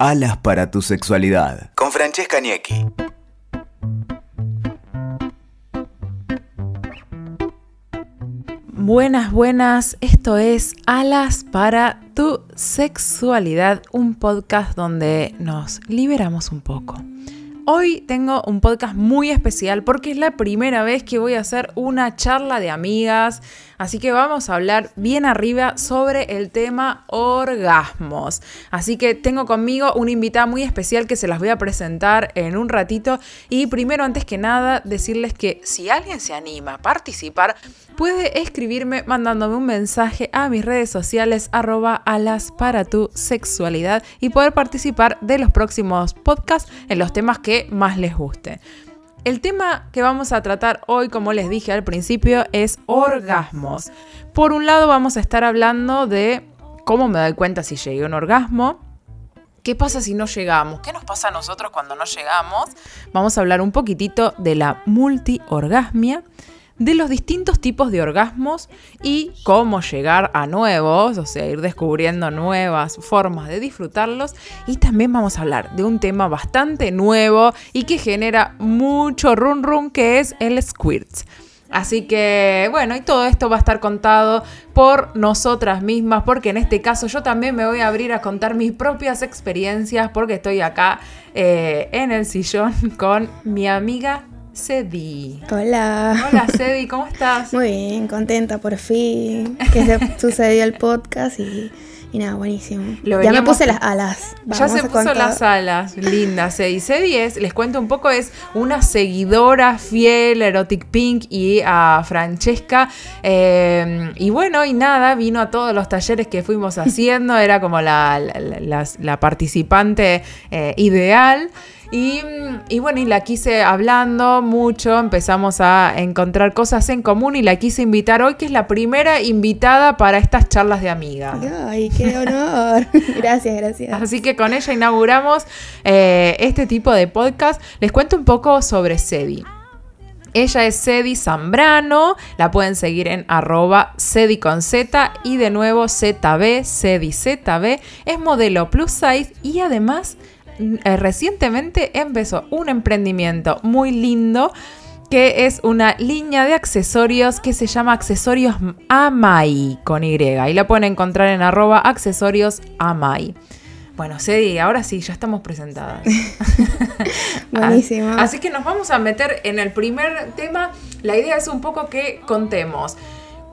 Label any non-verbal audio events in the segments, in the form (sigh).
Alas para tu sexualidad. Con Francesca Niecki. Buenas, buenas. Esto es Alas para tu sexualidad, un podcast donde nos liberamos un poco. Hoy tengo un podcast muy especial porque es la primera vez que voy a hacer una charla de amigas, así que vamos a hablar bien arriba sobre el tema orgasmos. Así que tengo conmigo una invitada muy especial que se las voy a presentar en un ratito y primero antes que nada decirles que si alguien se anima a participar, puede escribirme mandándome un mensaje a mis redes sociales arroba alas para tu sexualidad y poder participar de los próximos podcasts en los temas que más les guste. El tema que vamos a tratar hoy, como les dije al principio, es orgasmos. Por un lado vamos a estar hablando de cómo me doy cuenta si llegué a un orgasmo, ¿Qué pasa si no llegamos? ¿Qué nos pasa a nosotros cuando no llegamos? Vamos a hablar un poquitito de la multiorgasmia de los distintos tipos de orgasmos y cómo llegar a nuevos, o sea, ir descubriendo nuevas formas de disfrutarlos. Y también vamos a hablar de un tema bastante nuevo y que genera mucho run run, que es el squirts. Así que bueno, y todo esto va a estar contado por nosotras mismas, porque en este caso yo también me voy a abrir a contar mis propias experiencias, porque estoy acá eh, en el sillón (laughs) con mi amiga Cedi. Hola. Hola Cedi, ¿cómo estás? Muy bien, contenta por fin que se (laughs) sucedió el podcast y, nada, buenísimo. ya me puse las alas. ya se puso las alas, linda Cedi. Cedi es, les cuento un poco, es una seguidora fiel a Erotic Pink y a Francesca. Eh, y bueno, y nada, vino a todos los talleres que fuimos haciendo, era como la, la, participante eh, ideal. Y, bueno, y la quise hablando mucho, empezamos a encontrar cosas en común y la quise invitar hoy, que es la primera invitada para estas charlas de amiga. Ay, qué honor. (laughs) gracias, gracias. Así que con ella inauguramos eh, este tipo de podcast. Les cuento un poco sobre Sedi. Ella es Sedi Zambrano, la pueden seguir en arroba Sedi con Z y de nuevo ZB, Sedi ZB, es modelo plus size y además eh, recientemente empezó un emprendimiento muy lindo que es una línea de accesorios que se llama Accesorios Amai con Y. Y la pueden encontrar en arroba accesorios Amai. Bueno, Cedi, ahora sí, ya estamos presentadas. (laughs) Buenísimo. Así que nos vamos a meter en el primer tema. La idea es un poco que contemos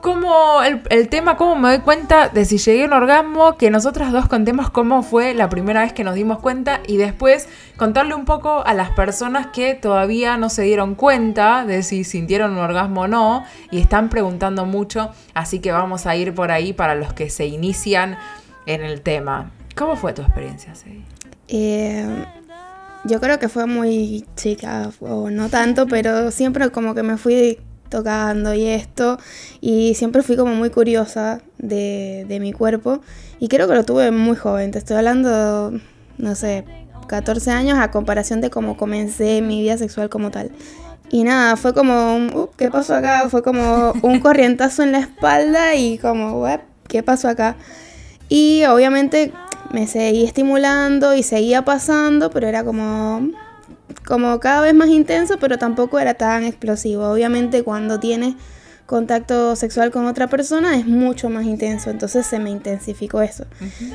cómo el, tema, cómo me doy cuenta de si llegué a un orgasmo, que nosotras dos contemos cómo fue la primera vez que nos dimos cuenta y después contarle un poco a las personas que todavía no se dieron cuenta de si sintieron un orgasmo o no y están preguntando mucho, así que vamos a ir por ahí para los que se inician en el tema. ¿Cómo fue tu experiencia, eh, yo creo que fue muy chica, o no tanto, pero siempre como que me fui tocando y esto. Y siempre fui como muy curiosa de, mi cuerpo. Y creo que lo tuve muy joven. Te estoy hablando, no sé, 14 años a comparación de cómo comencé mi vida sexual como tal. Y nada, fue como, un, uh, ¿qué pasó acá? Fue como un corrientazo en la espalda y como, ¿qué pasó acá? Y obviamente me seguí estimulando y seguía pasando, pero era como, como cada vez más intenso, pero tampoco era tan explosivo. Obviamente cuando tienes contacto sexual con otra persona es mucho más intenso, entonces se me intensificó eso.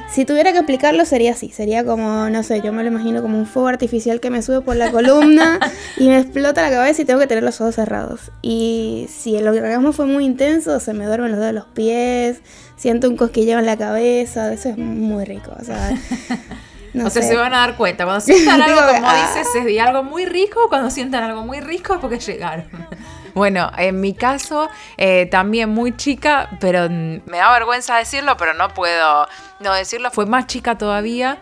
Si tuviera que explicarlo sería así, sería como, no sé, yo me lo imagino como un fuego artificial que me sube por la (laughs) columna y me explota la cabeza y tengo que tener los ojos cerrados. Y si el orgasmo fue muy intenso, se me duermen los dedos de los pies, siento un cosquilleo en la cabeza, eso es muy rico, o sea... (laughs) o sea, se van a dar cuenta. Cuando sientan (laughs) algo, como dices, es de algo muy rico. Cuando sientan algo muy rico es porque llegaron. (laughs) Bueno, en mi caso, eh, también muy chica, pero me da vergüenza decirlo, pero no puedo no decirlo. Fue más chica todavía.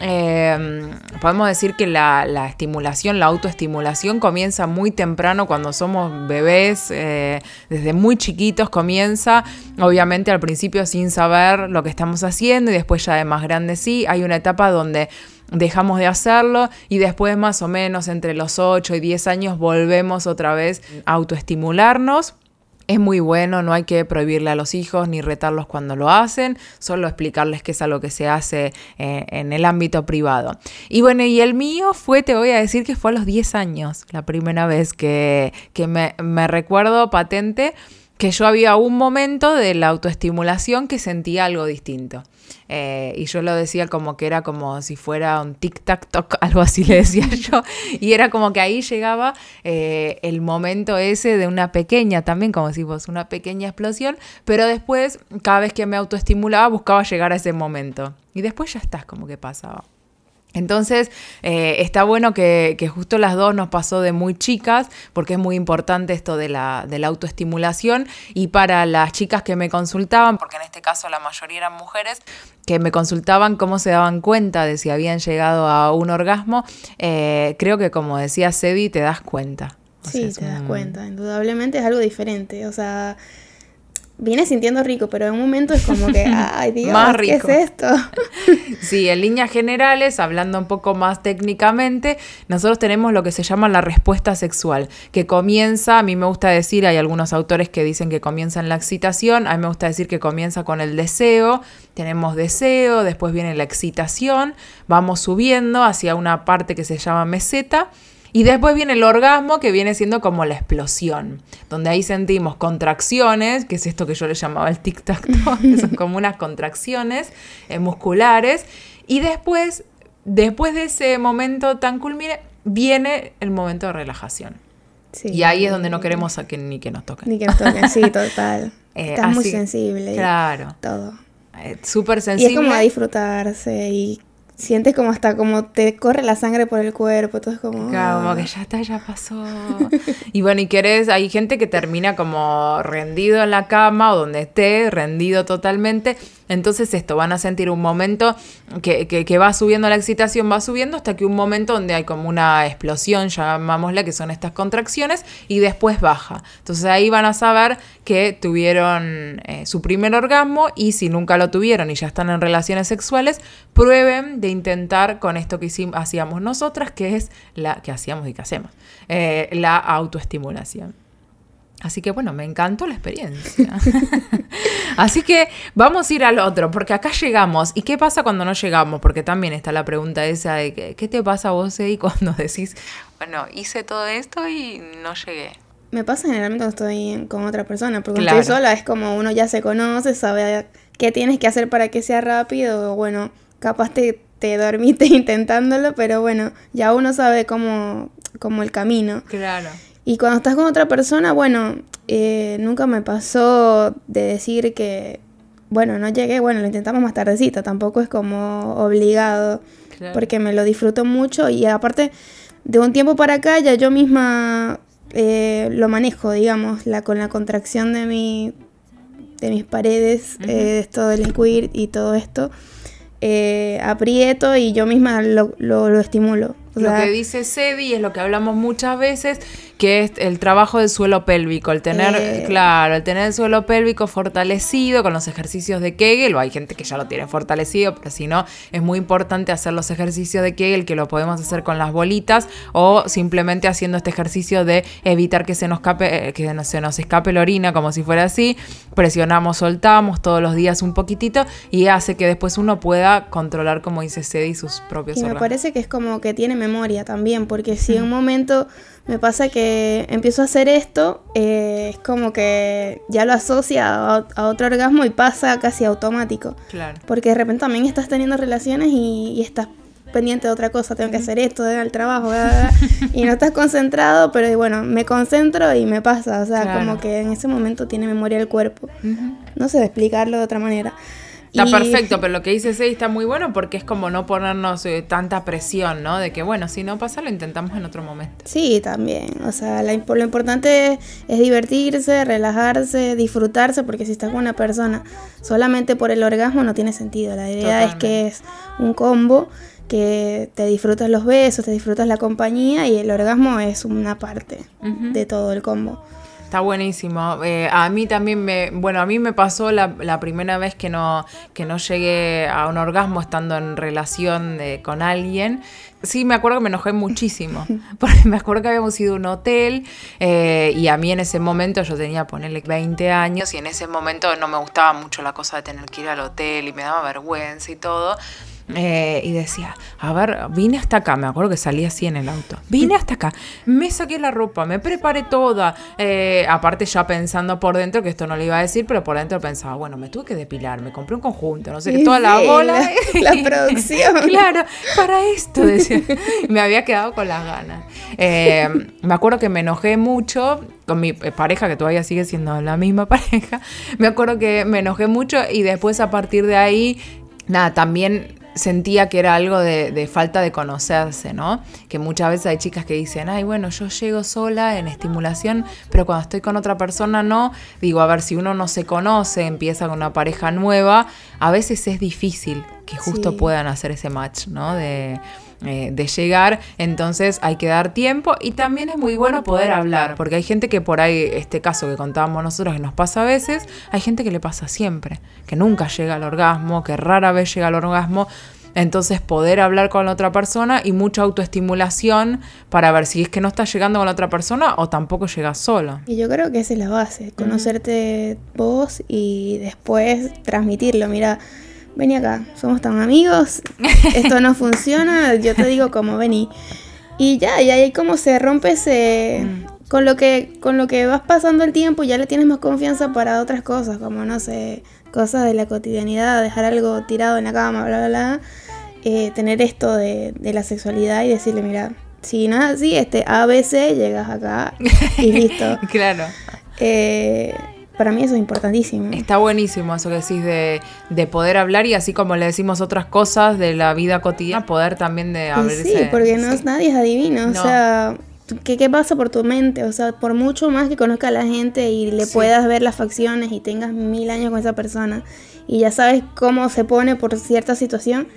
Em, podemos decir que la, estimulación, la autoestimulación comienza muy temprano cuando somos bebés, eh, desde muy chiquitos comienza, obviamente al principio sin saber lo que estamos haciendo y después ya de más grande sí, hay una etapa donde dejamos de hacerlo y después más o menos entre los 8 y 10 años volvemos otra vez a autoestimularnos. Es muy bueno, no hay que prohibirle a los hijos ni retarlos cuando lo hacen, solo explicarles que es algo que se hace eh, en el ámbito privado. Y bueno, y el mío fue, te voy a decir que fue a los 10 años, la primera vez que, me, me recuerdo patente que yo había un momento de la autoestimulación que sentía algo distinto. Eh, y yo lo decía como que era como si fuera un tic-tac-toc, (laughs) algo así le decía (laughs) yo. Y era como que ahí llegaba eh, el momento ese de una pequeña, también como si fuese una pequeña explosión, pero después, cada vez que me autoestimulaba, buscaba llegar a ese momento. Y después ya estás como que pasaba. Entonces, eh, está bueno que, justo las dos nos pasó de muy chicas, porque es muy importante esto de la, de la, autoestimulación. Y para las chicas que me consultaban, porque en este caso la mayoría eran mujeres, que me consultaban cómo se daban cuenta de si habían llegado a un orgasmo, eh, creo que como decía Sedi, te das cuenta. sí, te das cuenta, indudablemente es algo diferente. O sea, viene sintiendo rico, pero en un momento es como que, (laughs) ay Dios, ¿qué es esto? (laughs) sí, en líneas generales, hablando un poco más técnicamente, nosotros tenemos lo que se llama la respuesta sexual, que comienza, a mí me gusta decir, hay algunos autores que dicen que comienza en la excitación, a mí me gusta decir que comienza con el deseo, tenemos deseo, después viene la excitación, vamos subiendo hacia una parte que se llama meseta, y después viene el orgasmo, que viene siendo como la explosión, donde ahí sentimos contracciones, que es esto que yo le llamaba el tic-tac, (laughs) que son como unas contracciones eh, musculares. Y después, después de ese momento tan culmine, viene el momento de relajación. y ahí es donde no queremos a que, ni que nos toquen. Ni que nos toquen, sí, (laughs) total. Eh, Estás muy sensible. Claro. Todo. Eh, súper sensible. Y es como a disfrutarse y sientes como hasta como te corre la sangre por el cuerpo, todo es como... Claro, como que ya está, ya pasó. (laughs) y bueno, y querés, hay gente que termina como rendido en la cama o donde esté, rendido totalmente. Entonces esto, van a sentir un momento que, que, va subiendo la excitación, va subiendo hasta que un momento donde hay como una explosión, llamámosle, que son estas contracciones, y después baja. Entonces ahí van a saber que tuvieron eh, su primer orgasmo y si nunca lo tuvieron y ya están en relaciones sexuales, prueben de intentar con esto que hicimos, hacíamos nosotras, que es la que hacíamos y que hacemos, eh, la autoestimulación. Así que bueno, me encantó la experiencia. (laughs) Así que vamos a ir al otro, porque acá llegamos. ¿Y qué pasa cuando no llegamos? Porque también está la pregunta esa de que, ¿qué te pasa a vos, Eddie, (laughs) cuando decís, bueno, hice todo esto y no llegué? Me pasa generalmente cuando estoy con otra persona, porque cuando estoy sola es como uno ya se conoce, sabe qué tienes que hacer para que sea rápido, bueno, capaz te, te dormiste (laughs) intentándolo, pero bueno, ya uno sabe cómo, cómo el camino. Claro. Y cuando estás con otra persona, bueno, eh, nunca me pasó de decir que, bueno, no llegué, bueno, lo intentamos más tardecita, tampoco es como obligado, porque me lo disfruto mucho y aparte de un tiempo para acá ya yo misma eh, lo manejo, digamos, la, con la contracción de, mi, de mis paredes, eh, esto del y todo esto. Aprieto y yo misma lo, lo, lo estimulo. lo que dice Sedi es lo que hablamos muchas veces, que es el trabajo del suelo pélvico, el tener, eh. claro, el tener el suelo pélvico fortalecido con los ejercicios de Kegel, o hay gente que ya lo tiene fortalecido, pero si no, es muy importante hacer los ejercicios de Kegel, que lo podemos hacer con las bolitas, o simplemente haciendo este ejercicio de evitar que se nos escape, eh, que se nos escape la orina, como si fuera así, presionamos, soltamos todos los días un poquitito, y hace que después uno pueda controlar, como dice Cedi, sus propios Y me parece que es como que tiene memoria también, porque si en un momento me pasa que empiezo a hacer esto, eh, es como que ya lo asocia a, otro orgasmo y pasa casi automático. Claro. Porque de repente también estás teniendo relaciones y, estás pendiente de otra cosa, tengo que hacer esto, de al trabajo, (laughs) y no estás concentrado, pero bueno, me concentro y me pasa, o sea, como que en ese momento tiene memoria el cuerpo. No sé explicarlo de otra manera. Está perfecto, pero lo que dice Sei está muy bueno porque es como no ponernos eh, tanta presión, ¿no? De que, bueno, si no pasa, lo intentamos en otro momento. Sí, también. O sea, lo importante es, divertirse, relajarse, disfrutarse, porque si estás con una persona solamente por el orgasmo no tiene sentido. La idea es que es un combo que te disfrutas los besos, te disfrutas la compañía y el orgasmo es una parte de todo el combo. Está buenísimo. Eh, a mí también me, bueno, a mí me pasó la, la, primera vez que no, que no llegué a un orgasmo estando en relación con alguien. Sí, me acuerdo que me enojé muchísimo, (laughs) porque me acuerdo que habíamos ido a un hotel eh, y a mí en ese momento yo tenía, ponerle 20 años y en ese momento no me gustaba mucho la cosa de tener que ir al hotel y me daba vergüenza y todo. Eh, y decía, a ver, vine hasta acá, me acuerdo que salí así en el auto, vine hasta acá, me saqué la ropa, me preparé toda, eh, aparte ya pensando por dentro, que esto no le iba a decir, pero por dentro pensaba, bueno, me tuve que depilar, me compré un conjunto, no sé, qué, toda la bola. La, (laughs) producción. claro, para esto, decía, me había quedado con las ganas. Eh, me acuerdo que me enojé mucho con mi pareja, que todavía sigue siendo la misma (laughs) pareja, me acuerdo que me enojé mucho y después a partir de ahí, nada, también sentía que era algo de, falta de conocerse, ¿no? Que muchas veces hay chicas que dicen, ay, bueno, yo llego sola en estimulación, pero cuando estoy con otra persona no. Digo, a ver, si uno no se conoce, empieza con una pareja nueva, a veces es difícil que justo puedan hacer ese match, ¿no? De, eh, de llegar, entonces hay que dar tiempo y también es muy bueno poder hablar, porque hay gente que por ahí, este caso que contábamos nosotros que nos pasa a veces, hay gente que le pasa siempre, que nunca llega al orgasmo, que rara vez llega al orgasmo. Entonces poder hablar con la otra persona y mucha autoestimulación para ver si es que no estás llegando con la otra persona o tampoco llegas solo. Y yo creo que esa es la base, conocerte vos y después transmitirlo. Mira, vení acá, somos tan amigos, esto no (laughs) funciona, yo te digo como vení. Y ya, y ahí como se rompe ese... Mm. Con lo, que, con lo que vas pasando el tiempo ya le tienes más confianza para otras cosas, como no sé, cosas de la cotidianidad, dejar algo tirado en la cama, bla, bla, bla. Eh, tener esto de, de, la sexualidad y decirle, mira, si no es así, este ABC, llegas acá y listo. (laughs) claro. Eh, para mí eso es importantísimo. Está buenísimo eso que decís de, de, poder hablar y así como le decimos otras cosas de la vida cotidiana, poder también de abrirse. Sí, porque no, nadie es adivino. O sea, ¿qué, ¿qué, pasa por tu mente? O sea, por mucho más que conozca a la gente y le puedas ver las facciones y tengas mil años con esa persona y ya sabes cómo se pone por cierta situación,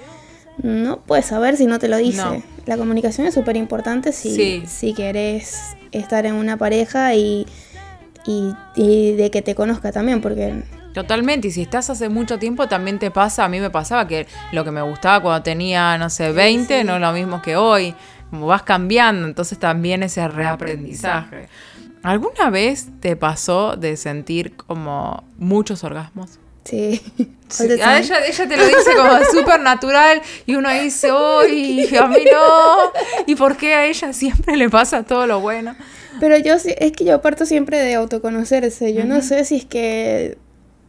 no puedes saber si no te lo dice. La comunicación es súper importante si, si querés estar en una pareja y y, de que te conozca también, porque Totalmente, y si estás hace mucho tiempo también te pasa, a mí me pasaba que lo que me gustaba cuando tenía, no sé, 20, no es lo mismo que hoy, como vas cambiando, entonces también ese reaprendizaje. ¿Alguna vez te pasó de sentir como muchos orgasmos? Sí. ella, ella, te lo dice como (laughs) súper natural y uno dice, uy, a mí no. ¿Y por qué a ella siempre le pasa todo lo bueno? Pero yo es que yo parto siempre de autoconocerse. Yo no sé si es que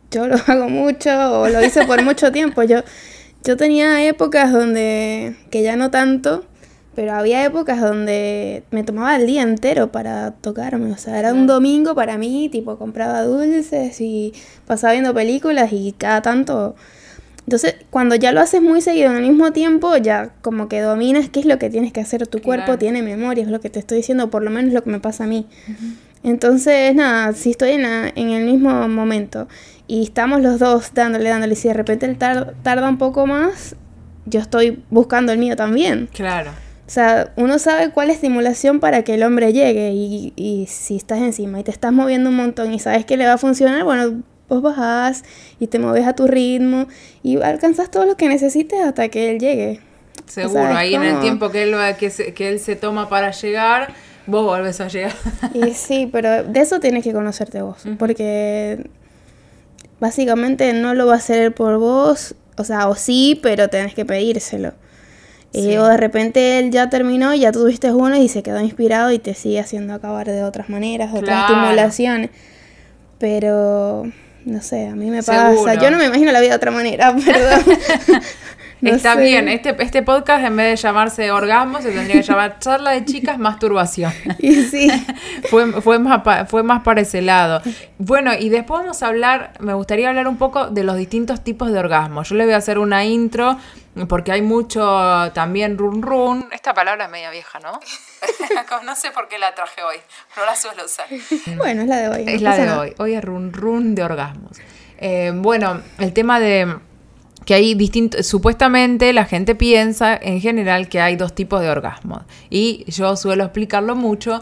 yo lo hago mucho o lo hice por (laughs) mucho tiempo. Yo, yo tenía épocas donde, que ya no tanto, pero había épocas donde me tomaba el día entero para tocarme. O sea, era un domingo para mí, tipo compraba dulces y pasaba viendo películas y cada tanto entonces, cuando ya lo haces muy seguido en el mismo tiempo, ya como que dominas qué es lo que tienes que hacer. Tu cuerpo tiene memoria, es lo que te estoy diciendo, por lo menos lo que me pasa a mí. Entonces, nada, si estoy en, en, el mismo momento y estamos los dos dándole, dándole, si de repente él tarda un poco más, yo estoy buscando el mío también. Claro. O sea, uno sabe cuál estimulación para que el hombre llegue y, y si estás encima y te estás moviendo un montón y sabes que le va a funcionar, bueno, vos bajás y te mueves a tu ritmo y alcanzas todo lo que necesites hasta que él llegue. Seguro, ahí en el tiempo que él, que, se, que él se toma para llegar, vos volvés a llegar. y sí, pero de eso tienes que conocerte vos, porque básicamente no lo va a hacer por vos, o sea, o sí, pero tenés que pedírselo. O de repente él ya terminó, ya tuviste uno y se quedó inspirado y te sigue haciendo acabar de otras maneras, otras estimulaciones. Pero no sé, a mí me pasa. Yo no me imagino la vida de otra manera, (laughs) perdón. (laughs) Está bien, este, este podcast en vez de llamarse orgasmo se tendría que llamar charla de chicas masturbación. (laughs) Y sí. fue, fue, más fue más para ese lado. Bueno, y después vamos a hablar, me gustaría hablar un poco de los distintos tipos de orgasmos. Yo le voy a hacer una intro porque hay mucho también run run. Esta palabra es media vieja, ¿no? (laughs) no sé por qué la traje hoy, no la suelo usar. (laughs) Bueno, es la de hoy. Es la de hoy. Hoy es run run de orgasmos. Eh, bueno, el tema de que hay distintos, supuestamente la gente piensa en general que hay dos tipos de orgasmos y yo suelo explicarlo mucho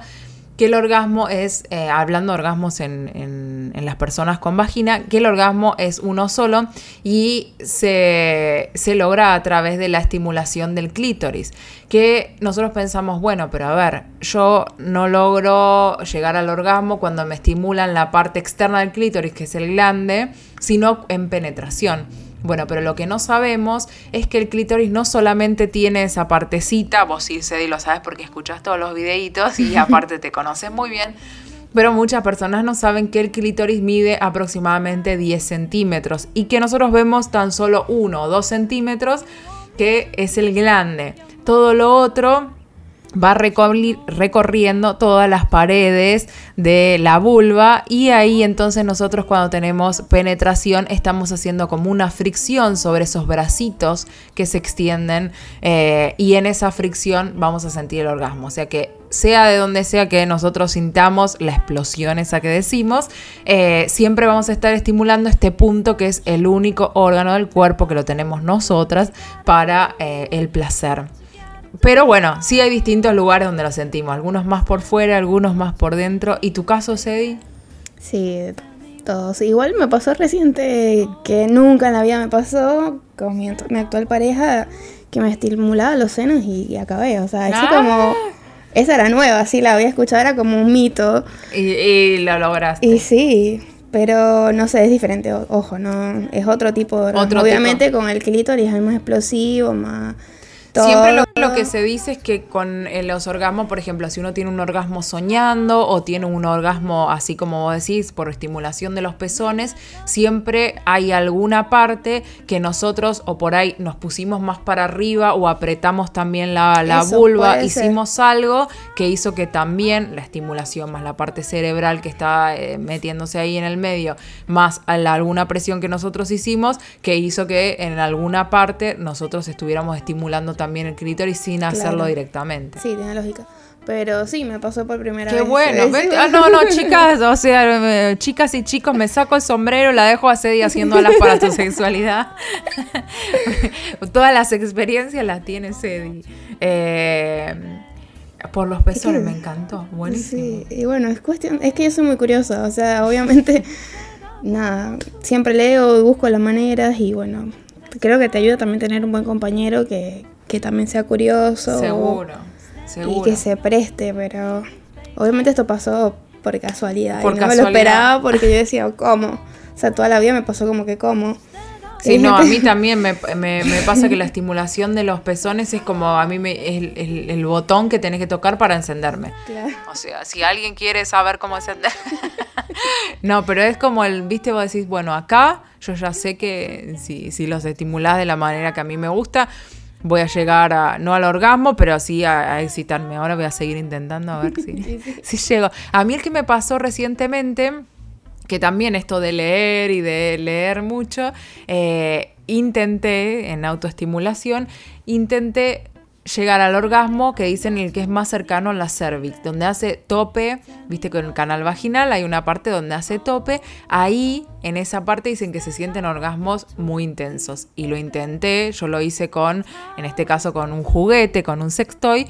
que el orgasmo es, eh, hablando de orgasmos en, las personas con vagina, que el orgasmo es uno solo y se, se, logra a través de la estimulación del clítoris. Que nosotros pensamos, bueno, pero a ver, yo no logro llegar al orgasmo cuando me estimulan la parte externa del clítoris, que es el glande, sino en penetración. Bueno, pero lo que no sabemos es que el clítoris no solamente tiene esa partecita, vos sí, Cedi, lo sabes porque escuchas todos los videitos y (laughs) aparte te conoces muy bien, pero muchas personas no saben que el clítoris mide aproximadamente 10 centímetros y que nosotros vemos tan solo 1 o 2 centímetros, que es el glande. Todo lo otro va recorriendo todas las paredes de la vulva y ahí entonces nosotros cuando tenemos penetración estamos haciendo como una fricción sobre esos bracitos que se extienden eh, y en esa fricción vamos a sentir el orgasmo. O sea que sea de donde sea que nosotros sintamos la explosión esa que decimos, eh, siempre vamos a estar estimulando este punto que es el único órgano del cuerpo que lo tenemos nosotras para eh, el placer. Pero bueno, sí hay distintos lugares donde lo sentimos, algunos más por fuera, algunos más por dentro. ¿Y tu caso, Sedi? Sí, todos. Igual me pasó reciente que nunca en la vida me pasó con mi, actual pareja que me estimulaba los senos y, acabé. O sea, eso ah. como... Esa era nueva, sí, la había escuchado, era como un mito. Y, lo lograste. Y sí, pero no sé, es diferente, ojo, no es otro tipo de Obviamente con el clítoris es más explosivo, más Siempre lo, que se dice es que con los orgasmos, por ejemplo, si uno tiene un orgasmo soñando o tiene un orgasmo así como vos decís, por estimulación de los pezones, siempre hay alguna parte que nosotros o por ahí nos pusimos más para arriba o apretamos también la, vulva, hicimos algo que hizo que también la estimulación más la parte cerebral que está eh, metiéndose ahí en el medio, más alguna presión que nosotros hicimos, que hizo que en alguna parte nosotros estuviéramos estimulando también el clítoris sin hacerlo directamente. Sí, tiene lógica. Pero sí, me pasó por primera vez. Qué bueno. Ah, no, no, (laughs) chicas, o sea, chicas y chicos, me saco el sombrero, la dejo a Cedi haciendo alas para tu sexualidad. (laughs) Todas las experiencias las tiene Cedi. Eh, por los pezones, me encantó. Buenísimo. Sí, y bueno, es cuestión, es que yo soy muy curiosa, o sea, obviamente, (laughs) nada, siempre leo y busco las maneras y bueno, creo que te ayuda también tener un buen compañero que, también sea curioso. Seguro, seguro. Y que se preste, pero obviamente esto pasó por casualidad. y no me lo esperaba porque yo decía, ¿cómo? O sea, toda la vida me pasó como que, ¿cómo? Sí, no, a mí también me, pasa que la (laughs) estimulación de los pezones es como a mí me, es el, botón que tenés que tocar para encenderme. O sea, si alguien quiere saber cómo encender. (laughs) no, pero es como el, viste, vos decís, bueno, acá yo ya sé que si, si los estimulás de la manera que a mí me gusta, voy a llegar a, no al orgasmo, pero sí a, excitarme. Ahora voy a seguir intentando a ver si, (laughs) si llego. A mí el que me pasó recientemente que también esto de leer y de leer mucho, eh, intenté, en autoestimulación, intenté llegar al orgasmo que dicen el que es más cercano a la cervix, donde hace tope, viste con el canal vaginal hay una parte donde hace tope, ahí en esa parte dicen que se sienten orgasmos muy intensos. Y lo intenté, yo lo hice con, en este caso con un juguete, con un sextoy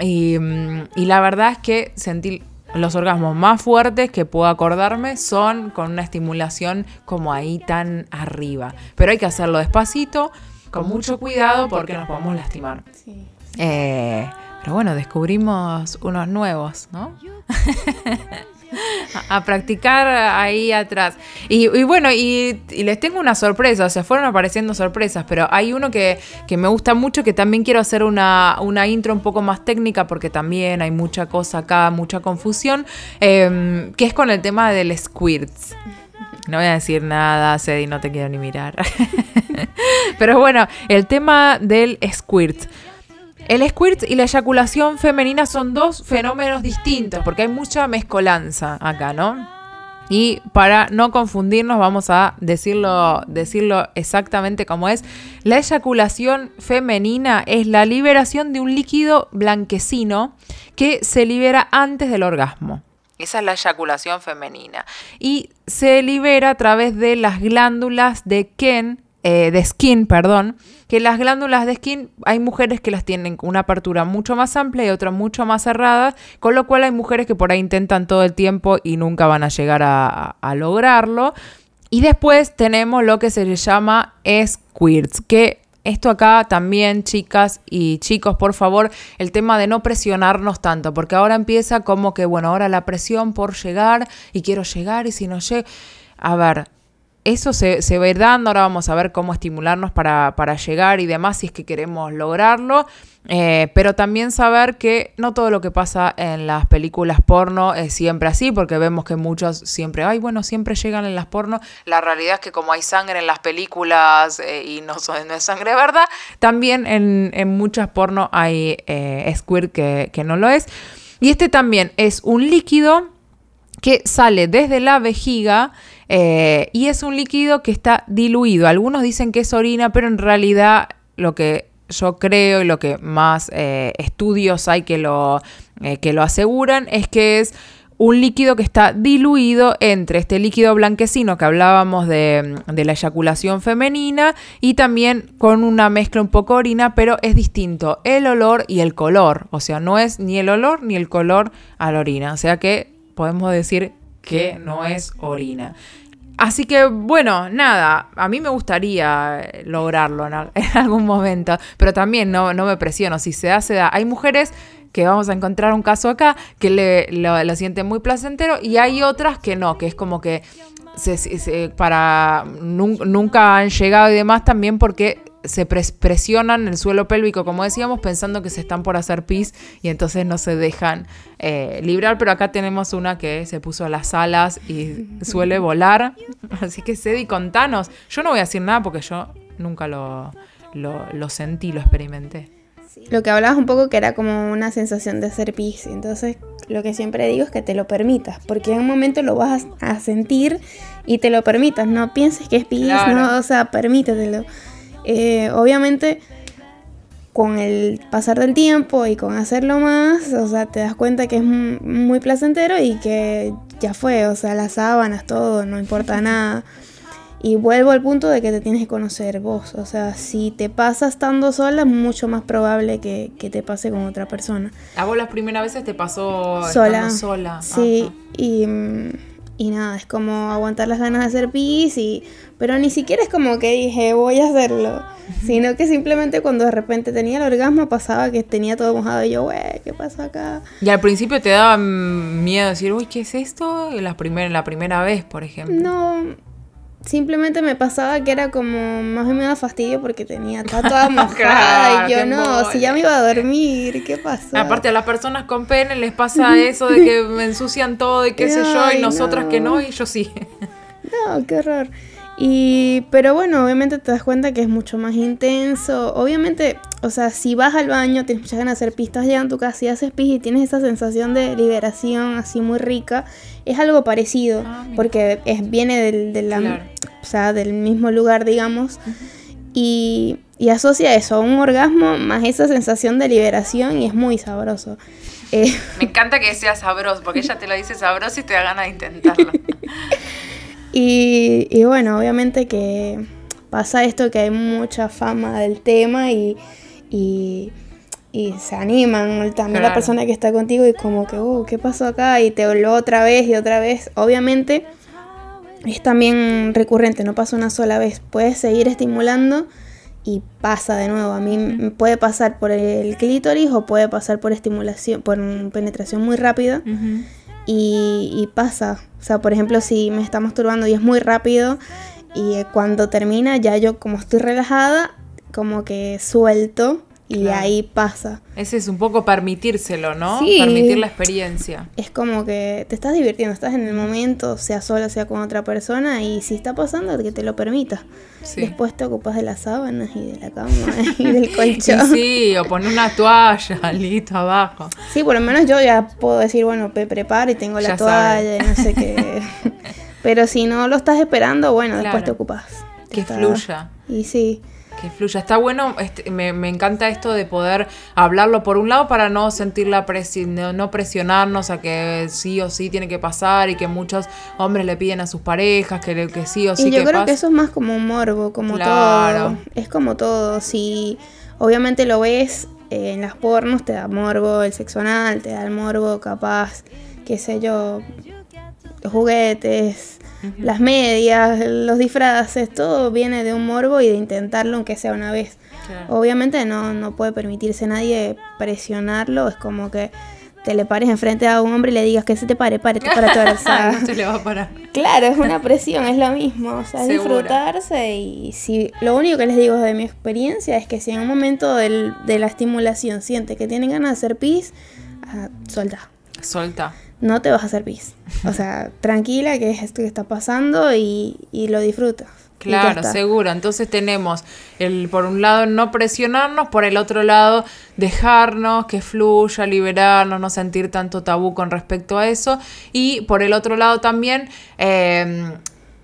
y, mm, y la verdad es que sentí los orgasmos más fuertes que puedo acordarme son con una estimulación como ahí tan arriba. Pero hay que hacerlo despacito, con mucho cuidado porque nos podemos lastimar. Eh, pero bueno, descubrimos unos nuevos, ¿no? (laughs) a, practicar ahí atrás. Y, bueno, y, les tengo una sorpresa, o sea, fueron apareciendo sorpresas, pero hay uno que, me gusta mucho, que también quiero hacer una, intro un poco más técnica, porque también hay mucha cosa acá, mucha confusión, em, que es con el tema del squirts. No voy a decir nada, Cedi, no te quiero ni mirar. (laughs) Pero bueno, el tema del squirt. El squirt y la eyaculación femenina son dos fenómenos distintos, porque hay mucha mezcolanza acá, ¿no? Y para no confundirnos, vamos a decirlo, decirlo exactamente como es. La eyaculación femenina es la liberación de un líquido blanquecino que se libera antes del orgasmo. Esa es la eyaculación femenina. Y se libera a través de las glándulas de Ken eh, de skin, perdón, que las glándulas de skin hay mujeres que las tienen una apertura mucho más amplia y otras mucho más cerrada, con lo cual hay mujeres que por ahí intentan todo el tiempo y nunca van a llegar a, a lograrlo. Y después tenemos lo que se le llama squirts, que esto acá también, chicas y chicos, por favor, el tema de no presionarnos tanto, porque ahora empieza como que, bueno, ahora la presión por llegar y quiero llegar y si no llego... A ver, eso se, se va a ir dando, ahora vamos a ver cómo estimularnos para, para llegar y demás si es que queremos lograrlo, eh, pero también saber que no todo lo que pasa en las películas porno es siempre así, porque vemos que muchos siempre, ay, bueno, siempre llegan en las porno, la realidad es que como hay sangre en las películas eh, y no, no, es sangre verdad, también en, en muchas porno hay eh, que, que no lo es. Y este también es un líquido que sale desde la vejiga eh, y es un líquido que está diluido. Algunos dicen que es orina, pero en realidad lo que yo creo y lo que más eh, estudios hay que lo, eh, que lo aseguran es que es un líquido que está diluido entre este líquido blanquecino que hablábamos de, de, la eyaculación femenina y también con una mezcla un poco orina, pero es distinto el olor y el color. O sea, no es ni el olor ni el color a la orina. O sea que podemos decir que no es orina. Así que bueno, nada, a mí me gustaría lograrlo en, (laughs) algún momento, pero también no, no me presiono, si se da, se da. Hay mujeres que vamos a encontrar un caso acá que le, lo, lo sienten muy placentero y hay otras que no, que es como que para nunca han llegado y demás también porque se presionan el suelo pélvico, como decíamos, pensando que se están por hacer pis y entonces no se dejan eh, librar. Pero acá tenemos una que se puso las alas y suele volar. (laughs) Así que Cedi, contanos. Yo no voy a decir nada porque yo nunca lo, lo, lo sentí, lo experimenté. Lo que hablabas un poco que era como una sensación de hacer pis. Entonces, lo que siempre digo es que te lo permitas, porque en un momento lo vas a sentir y te lo permitas. No pienses que es pis, claro. no, o sea, permítetelo. Eh, obviamente, con el pasar del tiempo y con hacerlo más, o sea, te das cuenta que es muy placentero y que ya fue, o sea, las sábanas, todo, no importa nada. Y vuelvo al punto de que te tienes que conocer vos. O sea, si te pasa estando sola, es mucho más probable que, que te pase con otra persona. ¿A vos las primeras veces te pasó sola? sola? Sí, y, y, nada, es como aguantar las ganas de hacer pis y pero ni siquiera es como que dije, voy a hacerlo. Sino que simplemente cuando de repente tenía el orgasmo pasaba que tenía todo mojado y yo, güey, ¿qué pasa acá? Y al principio te daba miedo decir, uy, ¿qué es esto? La, primer, la primera vez, por ejemplo. No, simplemente me pasaba que era como, más me da fastidio porque tenía toda (laughs) mojada claro, y yo no, mole. si ya me iba a dormir, ¿qué pasó? Aparte a las personas con pene les pasa eso de que me ensucian todo y qué sé yo, y nosotras no. que no, y yo sí. (laughs) No, qué horror. Y, pero bueno, obviamente te das cuenta que es mucho más intenso. Obviamente, o sea, si vas al baño, tienes muchas ganas de hacer pistas ya en tu casa y haces pis y tienes esa sensación de liberación así muy rica, es algo parecido, ah, porque es, viene del, de la, claro. o sea, del mismo lugar, digamos. Uh -huh. y, y, asocia eso a un orgasmo más esa sensación de liberación y es muy sabroso. Eh, (laughs) Me encanta que sea sabroso, porque ella te lo dice sabroso y te da ganas de intentarlo. (laughs) Y, y, bueno, obviamente que pasa esto que hay mucha fama del tema y, y, y se animan también claro. la persona que está contigo y como que, oh, ¿qué pasó acá? Y te voló otra vez y otra vez. Obviamente es también recurrente, no pasa una sola vez. Puedes seguir estimulando y pasa de nuevo. A mí me puede pasar por el clítoris o puede pasar por estimulación, por penetración muy rápida. Uh -huh. y, y, pasa. O sea, por ejemplo, si me está masturbando y es muy rápido y cuando termina ya yo como estoy relajada, como que suelto y claro. ahí pasa. Ese es un poco permitírselo, ¿no? Sí. Permitir la experiencia. Es como que te estás divirtiendo, estás en el momento, sea sola, sea con otra persona, y si está pasando, que te lo permitas. Sí. Después te ocupas de las sábanas y de la cama (laughs) y del (laughs) colchón. sí, o poner una toalla, (laughs) listo, abajo. Sí, por lo menos yo ya puedo decir, bueno, me preparo y tengo la ya toalla, y no sé qué. Pero si no lo estás esperando, bueno, claro. después te ocupas. Que fluya. Y sí. Que fluya. Está bueno, este, me, me encanta esto de poder hablarlo por un lado para no sentir la presión, no, no presionarnos a que sí o sí tiene que pasar y que muchos hombres le piden a sus parejas que, le- que sí o sí y yo que creo que eso es más como un morbo, como Claro. todo. Es como todo. Si obviamente lo ves eh, en las pornos, te da morbo el sexo anal, te da el morbo capaz, qué sé yo, los juguetes, las medias, los disfraces, todo viene de un morbo y de intentarlo aunque sea una vez. Claro. Obviamente no, no puede permitirse nadie presionarlo, es como que te le pares enfrente a un hombre y le digas que se te pare, párate para tu (laughs) abrazada. no se le va a parar. Claro, es una presión, es lo mismo, o sea, es disfrutarse y si lo único que les digo de mi experiencia es que si en un momento del- de la estimulación siente que tienen ganas de hacer pis, ah, suelta, Solta. No te vas a hacer pis. O sea, (laughs) tranquila que es esto que está pasando y, y lo disfrutas. Claro, seguro. Entonces tenemos el por un lado no presionarnos, por el otro lado dejarnos que fluya, liberarnos, no sentir tanto tabú con respecto a eso. Y por el otro lado también eh,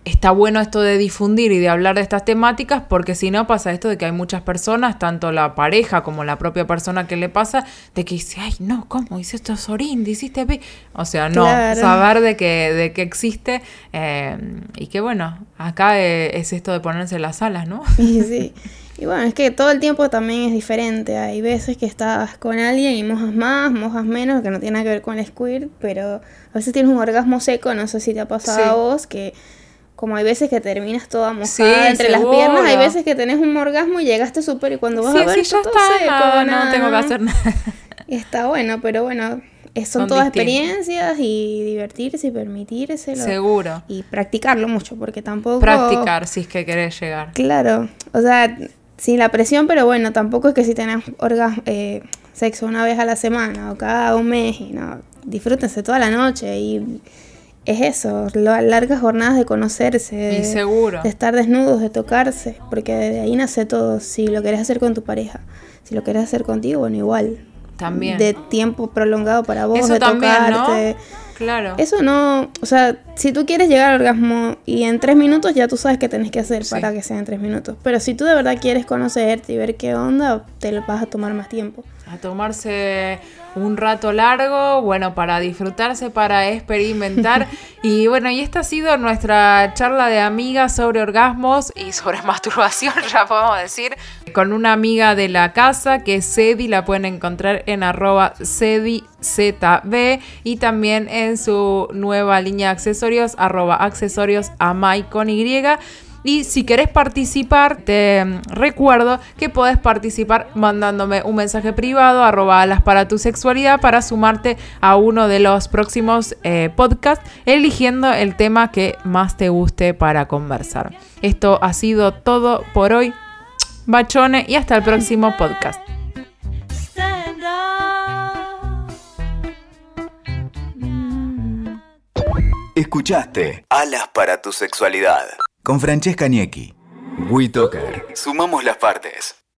está bueno esto de difundir y de hablar de estas temáticas, porque si no pasa esto de que hay muchas personas, tanto la pareja como la propia persona que le pasa, de que dice, ay, no, ¿cómo? Hiciste esto orín, hiciste pi-". O sea, no, Claro. saber de que, de que existe eh, y que bueno, acá eh, es esto de ponerse las alas, ¿no? (laughs) Y sí. Y bueno, es que todo el tiempo también es diferente. Hay veces que estás con alguien y mojas más, mojas menos, que no tiene nada que ver con el squirt, pero a veces tienes un orgasmo seco, no sé si te ha pasado Sí. a vos, que como hay veces que terminas toda mojada Sí, entre las piernas, hay veces que tenés un orgasmo y llegaste súper y cuando vas Sí, a ver sí, ya todo está, seco, nada, no tengo que hacer nada. Y está bueno, pero bueno, son, Son todas distintos. experiencias y divertirse y permitírselo. Seguro. Y practicarlo mucho, porque tampoco... Practicar si es que querés llegar. Claro, o sea, sin la presión, pero bueno, tampoco es que si tenés orgas- eh, sexo una vez a la semana o cada un mes, y no, disfrútense toda la noche y es eso, largas jornadas de conocerse, seguro. de estar desnudos, de tocarse, porque de ahí nace todo, si lo querés hacer con tu pareja, si lo querés hacer contigo, bueno, igual. También. De tiempo prolongado para vos, Eso de también, tocarte. ¿no? Claro. Eso no, o sea, si tú quieres llegar al orgasmo y en tres minutos ya tú sabes qué tenés que hacer Sí. para que sea en tres minutos. Pero si tú de verdad quieres conocerte y ver qué onda, te lo vas a tomar más tiempo. A tomarse un rato largo, bueno, para disfrutarse, para experimentar. (laughs) y bueno, y esta ha sido nuestra charla de amigas sobre orgasmos y sobre (laughs) masturbación, ya podemos decir, con una amiga de la casa que es Cedi, la pueden encontrar en arroba CediZB y también en su nueva línea de accesorios, arroba accesorios amai con Y. Y si querés participar, te recuerdo que podés participar mandándome un mensaje privado, arroba alas para tu sexualidad, para sumarte a uno de los próximos eh, podcasts, eligiendo el tema que más te guste para conversar. Esto ha sido todo por hoy. Bachone y hasta el próximo podcast. Escuchaste Alas para tu sexualidad con Francesca Niecki. WeToker. Sumamos las partes.